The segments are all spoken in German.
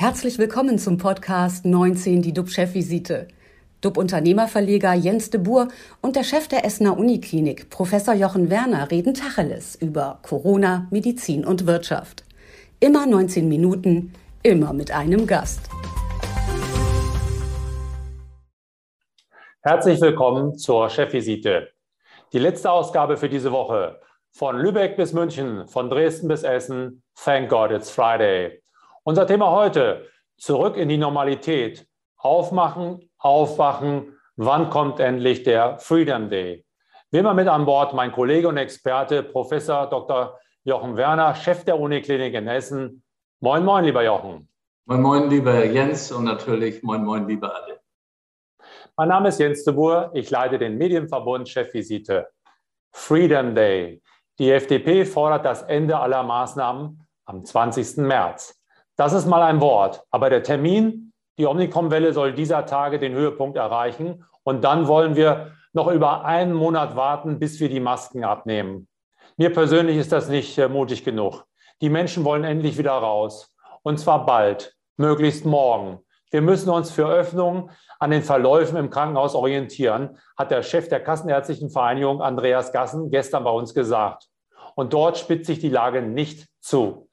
Herzlich willkommen zum Podcast 19, die DUB-Chefvisite. DUB-Unternehmerverleger Jens de Boer und der Chef der Essener Uniklinik, Professor Jochen Werner, reden Tacheles über Corona, Medizin und Wirtschaft. Immer 19 Minuten, immer mit einem Gast. Herzlich willkommen zur Chefvisite. Die letzte Ausgabe für diese Woche. Von Lübeck bis München, von Dresden bis Essen. Thank God it's Friday. Unser Thema heute, zurück in die Normalität. Aufmachen, aufwachen, wann kommt endlich der Freedom Day? Wie immer mit an Bord mein Kollege und Experte, Professor Dr. Jochen Werner, Chef der Uniklinik in Essen. Moin, moin, lieber Jochen. Moin, moin, lieber Jens und natürlich moin, moin, liebe alle. Mein Name ist Jens de Boer. Ich leite den Medienverbund Chefvisite. Freedom Day. Die FDP fordert das Ende aller Maßnahmen am 20. März. Das ist mal ein Wort. Aber der Termin, die Omnicom-Welle soll dieser Tage den Höhepunkt erreichen. Und dann wollen wir noch über einen Monat warten, bis wir die Masken abnehmen. Mir persönlich ist das nicht äh, mutig genug. Die Menschen wollen endlich wieder raus. Und zwar bald, möglichst morgen. Wir müssen uns für Öffnungen an den Verläufen im Krankenhaus orientieren, hat der Chef der Kassenärztlichen Vereinigung Andreas Gassen gestern bei uns gesagt. Und dort spitzt sich die Lage nicht zu.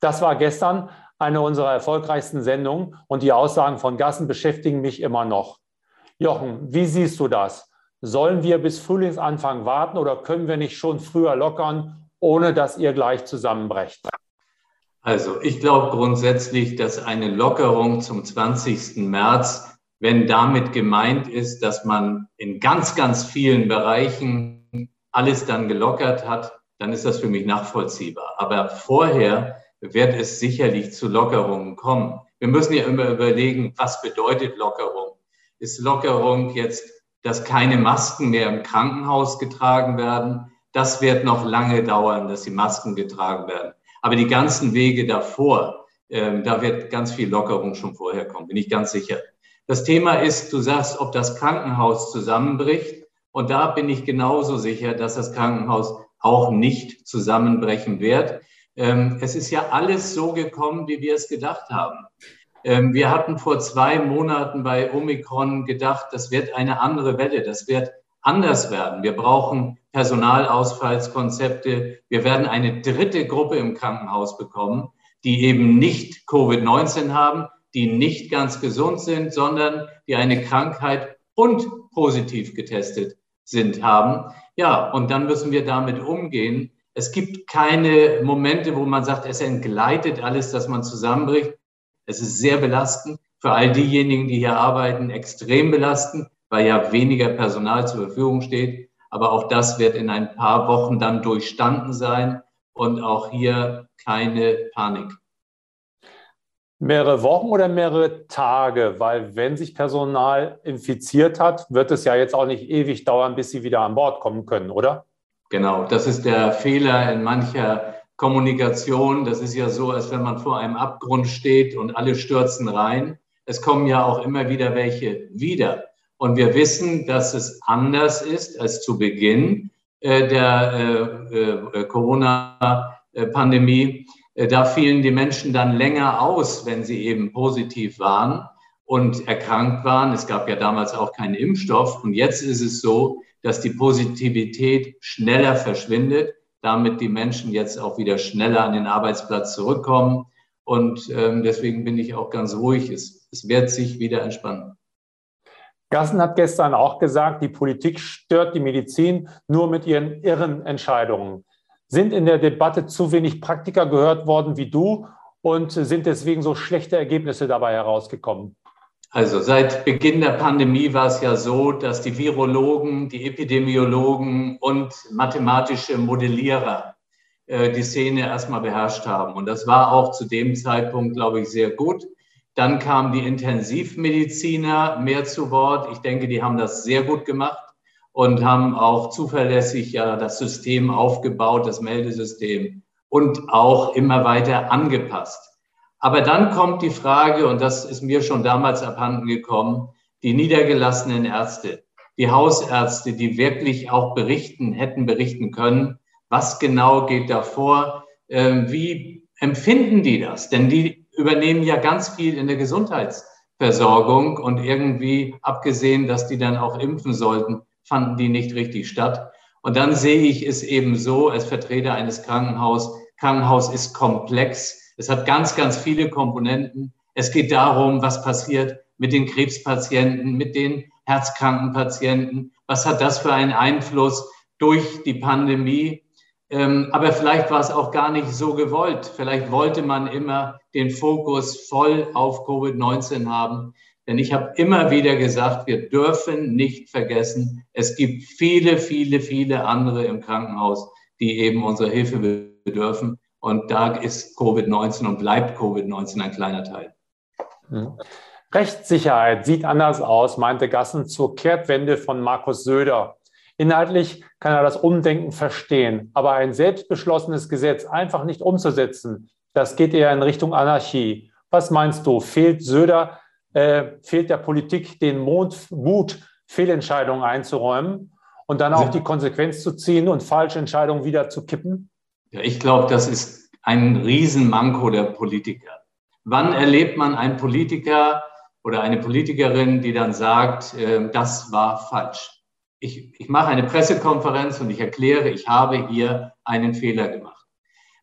Das war gestern eine unserer erfolgreichsten Sendungen und die Aussagen von Gassen beschäftigen mich immer noch. Jochen, wie siehst du das? Sollen wir bis Frühlingsanfang warten oder können wir nicht schon früher lockern, ohne dass ihr gleich zusammenbrecht? Also ich glaube grundsätzlich, dass eine Lockerung zum 20. März, wenn damit gemeint ist, dass man in ganz, ganz vielen Bereichen alles dann gelockert hat, dann ist das für mich nachvollziehbar. Aber vorher wird es sicherlich zu Lockerungen kommen. Wir müssen ja immer überlegen, was bedeutet Lockerung? Ist Lockerung jetzt, dass keine Masken mehr im Krankenhaus getragen werden? Das wird noch lange dauern, dass die Masken getragen werden. Aber die ganzen Wege davor, äh, da wird ganz viel Lockerung schon vorher kommen, bin ich ganz sicher. Das Thema ist, du sagst, ob das Krankenhaus zusammenbricht. Und da bin ich genauso sicher, dass das Krankenhaus auch nicht zusammenbrechen wird. Ähm, es ist ja alles so gekommen, wie wir es gedacht haben. Ähm, wir hatten vor zwei Monaten bei Omikron gedacht, das wird eine andere Welle, das wird anders werden. Wir brauchen Personalausfallskonzepte. Wir werden eine dritte Gruppe im Krankenhaus bekommen, die eben nicht Covid-19 haben, die nicht ganz gesund sind, sondern die eine Krankheit und positiv getestet sind, haben. Ja, und dann müssen wir damit umgehen. Es gibt keine Momente, wo man sagt, es entgleitet alles, dass man zusammenbricht. Es ist sehr belastend für all diejenigen, die hier arbeiten, extrem belastend, weil ja weniger Personal zur Verfügung steht. Aber auch das wird in ein paar Wochen dann durchstanden sein und auch hier keine Panik. Mehrere Wochen oder mehrere Tage? Weil wenn sich Personal infiziert hat, wird es ja jetzt auch nicht ewig dauern, bis sie wieder an Bord kommen können, oder? Genau, das ist der Fehler in mancher Kommunikation. Das ist ja so, als wenn man vor einem Abgrund steht und alle stürzen rein. Es kommen ja auch immer wieder welche wieder. Und wir wissen, dass es anders ist als zu Beginn äh, der äh, äh, Corona-Pandemie. Da fielen die Menschen dann länger aus, wenn sie eben positiv waren und erkrankt waren. Es gab ja damals auch keinen Impfstoff. Und jetzt ist es so, dass die Positivität schneller verschwindet, damit die Menschen jetzt auch wieder schneller an den Arbeitsplatz zurückkommen. Und ähm, deswegen bin ich auch ganz ruhig. Es, es wird sich wieder entspannen. Gassen hat gestern auch gesagt, die Politik stört die Medizin nur mit ihren irren Entscheidungen. Sind in der Debatte zu wenig Praktiker gehört worden wie du und sind deswegen so schlechte Ergebnisse dabei herausgekommen? Also seit Beginn der Pandemie war es ja so, dass die Virologen, die Epidemiologen und mathematische Modellierer äh, die Szene erstmal beherrscht haben. Und das war auch zu dem Zeitpunkt, glaube ich, sehr gut. Dann kamen die Intensivmediziner mehr zu Wort. Ich denke, die haben das sehr gut gemacht und haben auch zuverlässig ja das System aufgebaut, das Meldesystem und auch immer weiter angepasst. Aber dann kommt die Frage, und das ist mir schon damals abhanden gekommen, die niedergelassenen Ärzte, die Hausärzte, die wirklich auch berichten, hätten berichten können, was genau geht da vor, ähm, wie empfinden die das? Denn die übernehmen ja ganz viel in der Gesundheitsversorgung und irgendwie, abgesehen, dass die dann auch impfen sollten, fanden die nicht richtig statt. Und dann sehe ich es eben so als Vertreter eines Krankenhauses. Krankenhaus ist komplex. Es hat ganz, ganz viele Komponenten. Es geht darum, was passiert mit den Krebspatienten, mit den herzkranken Patienten. Was hat das für einen Einfluss durch die Pandemie? Ähm, aber vielleicht war es auch gar nicht so gewollt. Vielleicht wollte man immer den Fokus voll auf Covid-19 haben. Denn ich habe immer wieder gesagt, wir dürfen nicht vergessen, es gibt viele, viele, viele andere im Krankenhaus, die eben unsere Hilfe bedürfen. Und da ist Covid-19 und bleibt Covid-19 ein kleiner Teil. Mhm. Rechtssicherheit sieht anders aus, meinte Gassen zur Kehrtwende von Markus Söder. Inhaltlich kann er das Umdenken verstehen, aber ein selbstbeschlossenes Gesetz einfach nicht umzusetzen, das geht eher in Richtung Anarchie. Was meinst du? Fehlt Söder, äh, fehlt der Politik den Mut, Fehlentscheidungen einzuräumen und dann auch die Konsequenz zu ziehen und falsche Entscheidungen wieder zu kippen? Ja, ich glaube, das ist ein Riesenmanko der Politiker. Wann erlebt man einen Politiker oder eine Politikerin, die dann sagt, äh, das war falsch? ich, ich mache eine Pressekonferenz und ich erkläre, ich habe hier einen Fehler gemacht.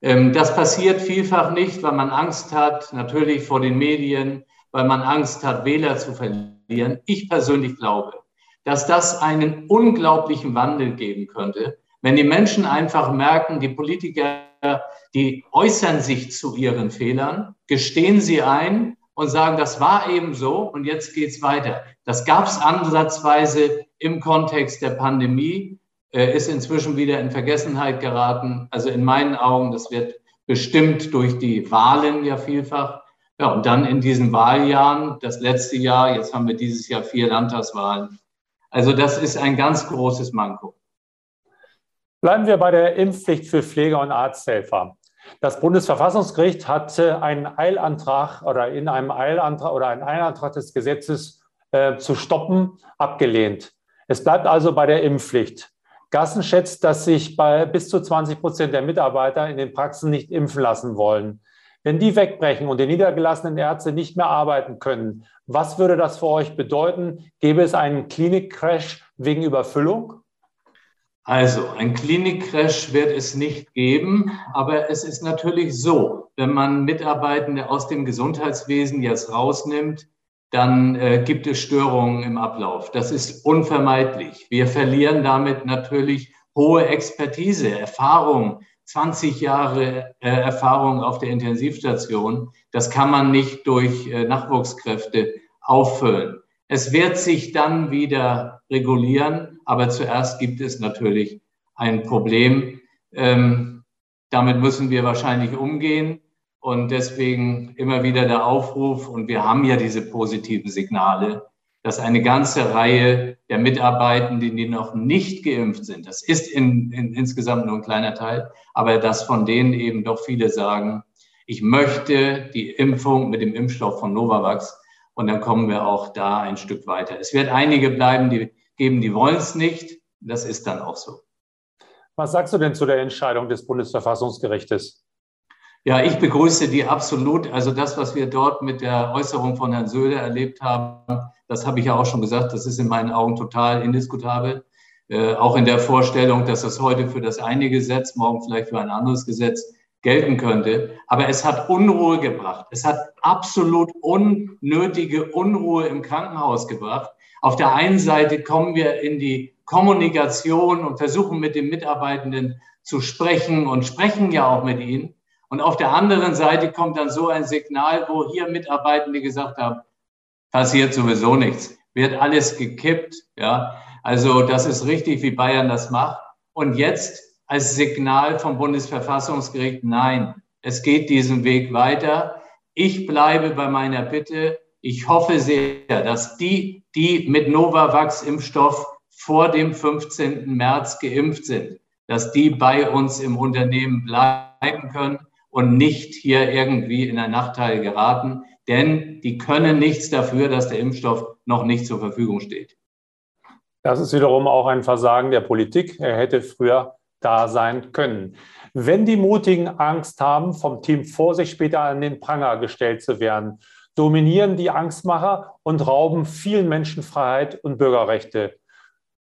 Ähm, das passiert vielfach nicht, weil man Angst hat, natürlich vor den Medien, weil man Angst hat, Wähler zu verlieren. Ich persönlich glaube, dass das einen unglaublichen Wandel geben könnte, wenn die Menschen einfach merken, die Politiker, die äußern sich zu ihren Fehlern, gestehen sie ein und sagen, das war eben so und jetzt geht's weiter. Das gab es ansatzweise im Kontext der Pandemie, äh, ist inzwischen wieder in Vergessenheit geraten. Also in meinen Augen, das wird bestimmt durch die Wahlen ja vielfach. Ja, und dann in diesen Wahljahren, das letzte Jahr, jetzt haben wir dieses Jahr vier Landtagswahlen. Also das ist ein ganz großes Manko. Bleiben wir bei der Impfpflicht für Pfleger und Arzthelfer. Das Bundesverfassungsgericht hat einen Eilantrag oder in einem Eilantrag oder einen Eilantrag des Gesetzes äh, zu stoppen abgelehnt. Es bleibt also bei der Impfpflicht. Gassen schätzt, dass sich bei bis zu 20 Prozent der Mitarbeiter in den Praxen nicht impfen lassen wollen. Wenn die wegbrechen und die niedergelassenen Ärzte nicht mehr arbeiten können, was würde das für euch bedeuten? Gäbe es einen Klinikcrash wegen Überfüllung? Also, ein Klinikcrash wird es nicht geben, aber es ist natürlich so, wenn man Mitarbeitende aus dem Gesundheitswesen jetzt rausnimmt, dann äh, gibt es Störungen im Ablauf. Das ist unvermeidlich. Wir verlieren damit natürlich hohe Expertise, Erfahrung, 20 Jahre äh, Erfahrung auf der Intensivstation. Das kann man nicht durch äh, Nachwuchskräfte auffüllen. Es wird sich dann wieder regulieren, aber zuerst gibt es natürlich ein Problem. Ähm, damit müssen wir wahrscheinlich umgehen. Und deswegen immer wieder der Aufruf, und wir haben ja diese positiven Signale, dass eine ganze Reihe der Mitarbeitenden, die noch nicht geimpft sind, das ist in, in, insgesamt nur ein kleiner Teil, aber dass von denen eben doch viele sagen, ich möchte die Impfung mit dem Impfstoff von Novavax und dann kommen wir auch da ein Stück weiter. Es wird einige bleiben, die geben, die wollen es nicht. Das ist dann auch so. Was sagst du denn zu der Entscheidung des Bundesverfassungsgerichtes? Ja, ich begrüße die absolut. Also das, was wir dort mit der Äußerung von Herrn Söder erlebt haben, das habe ich ja auch schon gesagt, das ist in meinen Augen total indiskutabel. Äh, auch in der Vorstellung, dass das heute für das eine Gesetz, morgen vielleicht für ein anderes Gesetz gelten könnte. Aber es hat Unruhe gebracht. Es hat absolut unnötige Unruhe im Krankenhaus gebracht. Auf der einen Seite kommen wir in die Kommunikation und versuchen mit den Mitarbeitenden zu sprechen und sprechen ja auch mit ihnen. Und auf der anderen Seite kommt dann so ein Signal, wo hier Mitarbeitende gesagt haben, passiert sowieso nichts, wird alles gekippt. Ja, also das ist richtig, wie Bayern das macht. Und jetzt als Signal vom Bundesverfassungsgericht, nein, es geht diesen Weg weiter. Ich bleibe bei meiner Bitte. Ich hoffe sehr, dass die, die mit Novavax-Impfstoff vor dem 15. März geimpft sind, dass die bei uns im Unternehmen bleiben können und nicht hier irgendwie in einen Nachteil geraten, denn die können nichts dafür, dass der Impfstoff noch nicht zur Verfügung steht. Das ist wiederum auch ein Versagen der Politik. Er hätte früher da sein können. Wenn die Mutigen Angst haben, vom Team vor sich später an den Pranger gestellt zu werden, dominieren die Angstmacher und rauben vielen Menschen Freiheit und Bürgerrechte.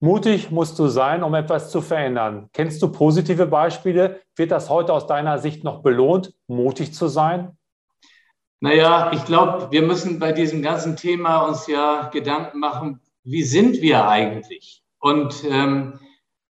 Mutig musst du sein, um etwas zu verändern. Kennst du positive Beispiele? Wird das heute aus deiner Sicht noch belohnt, mutig zu sein? Naja, ich glaube, wir müssen bei diesem ganzen Thema uns ja Gedanken machen, wie sind wir eigentlich? Und ähm,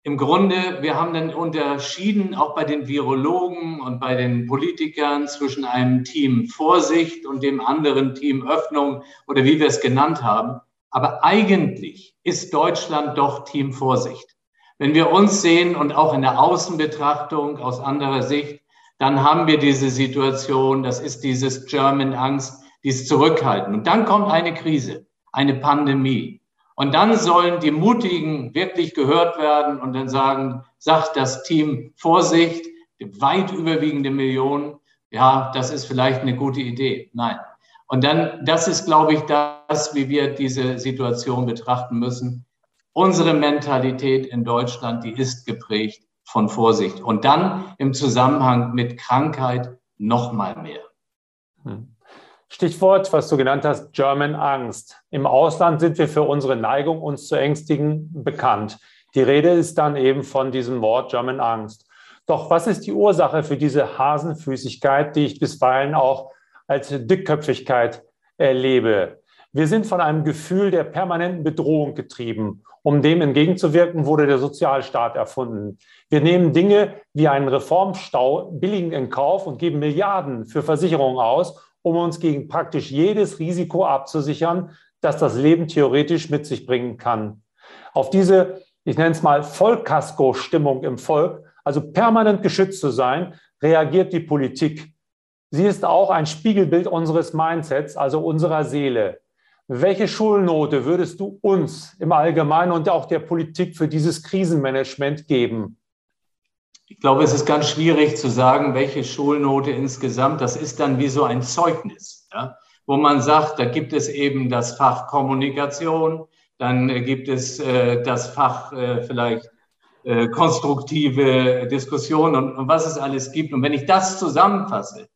im Grunde, wir haben dann unterschieden, auch bei den Virologen und bei den Politikern, zwischen einem Team Vorsicht und dem anderen Team Öffnung oder wie wir es genannt haben. Aber eigentlich ist Deutschland doch Team Vorsicht. Wenn wir uns sehen und auch in der Außenbetrachtung aus anderer Sicht, dann haben wir diese Situation, das ist dieses German Angst, dieses Zurückhalten. Und dann kommt eine Krise, eine Pandemie. Und dann sollen die Mutigen wirklich gehört werden und dann sagen, sagt das Team Vorsicht, weit überwiegende Millionen, ja, das ist vielleicht eine gute Idee. Nein. Und dann, das ist, glaube ich, das, wie wir diese Situation betrachten müssen. Unsere Mentalität in Deutschland, die ist geprägt von Vorsicht. Und dann im Zusammenhang mit Krankheit noch mal mehr. Hm. Stichwort, was du genannt hast, German Angst. Im Ausland sind wir für unsere Neigung, uns zu ängstigen, bekannt. Die Rede ist dann eben von diesem Wort German Angst. Doch was ist die Ursache für diese Hasenfüßigkeit, die ich bisweilen auch als Dickköpfigkeit erlebe? Wir sind von einem Gefühl der permanenten Bedrohung getrieben. Um dem entgegenzuwirken, wurde der Sozialstaat erfunden. Wir nehmen Dinge wie einen Reformstau billigend in Kauf und geben Milliarden für Versicherungen aus, um uns gegen praktisch jedes Risiko abzusichern, das das Leben theoretisch mit sich bringen kann. Auf diese, ich nenne es mal Vollkasko-Stimmung im Volk, also permanent geschützt zu sein, reagiert die Politik. Sie ist auch ein Spiegelbild unseres Mindsets, also unserer Seele. Welche Schulnote würdest du uns im Allgemeinen und auch der Politik für dieses Krisenmanagement geben? Ich glaube, es ist ganz schwierig zu sagen, welche Schulnote insgesamt. Das ist dann wie so ein Zeugnis, ja? wo man sagt, da gibt es eben das Fach Kommunikation, dann gibt es äh, das Fach äh, vielleicht äh, konstruktive Diskussion und, und was es alles gibt. Und wenn ich das zusammenfasse,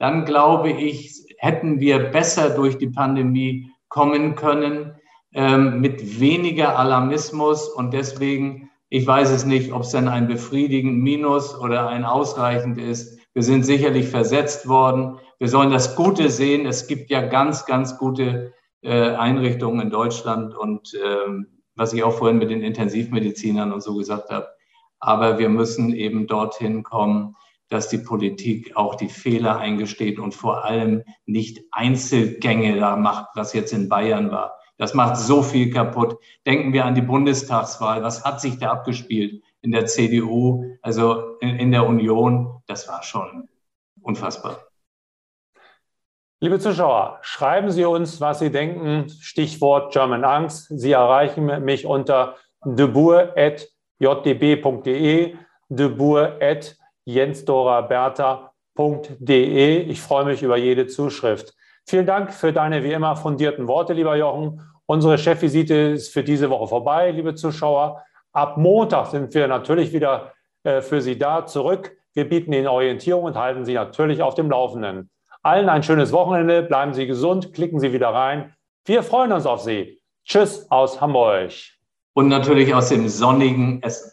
dann glaube ich, hätten wir besser durch die Pandemie kommen können, ähm, mit weniger Alarmismus und deswegen ich weiß es nicht, ob es dann ein befriedigend Minus oder ein ausreichend ist. Wir sind sicherlich versetzt worden. Wir sollen das Gute sehen. Es gibt ja ganz, ganz gute äh, Einrichtungen in Deutschland und ähm, was ich auch vorhin mit den Intensivmedizinern und so gesagt habe. Aber wir müssen eben dorthin kommen, dass die Politik auch die Fehler eingesteht und vor allem nicht Einzelgänge da macht, was jetzt in Bayern war. Das macht so viel kaputt. Denken wir an die Bundestagswahl. Was hat sich da abgespielt in der CDU, also in, in der Union? Das war schon unfassbar. Liebe Zuschauer, schreiben Sie uns, was Sie denken. Stichwort German Angst. Sie erreichen mich unter debour.jdb.de, debour.jensdoraberta.de. Ich freue mich über jede Zuschrift. Vielen Dank für deine wie immer fundierten Worte, lieber Jochen. Unsere Chefvisite ist für diese Woche vorbei, liebe Zuschauer. Ab Montag sind wir natürlich wieder äh, für Sie da zurück. Wir bieten Ihnen Orientierung und halten Sie natürlich auf dem Laufenden. Allen ein schönes Wochenende, bleiben Sie gesund, klicken Sie wieder rein. Wir freuen uns auf Sie. Tschüss aus Hamburg. Und natürlich aus dem sonnigen Essen.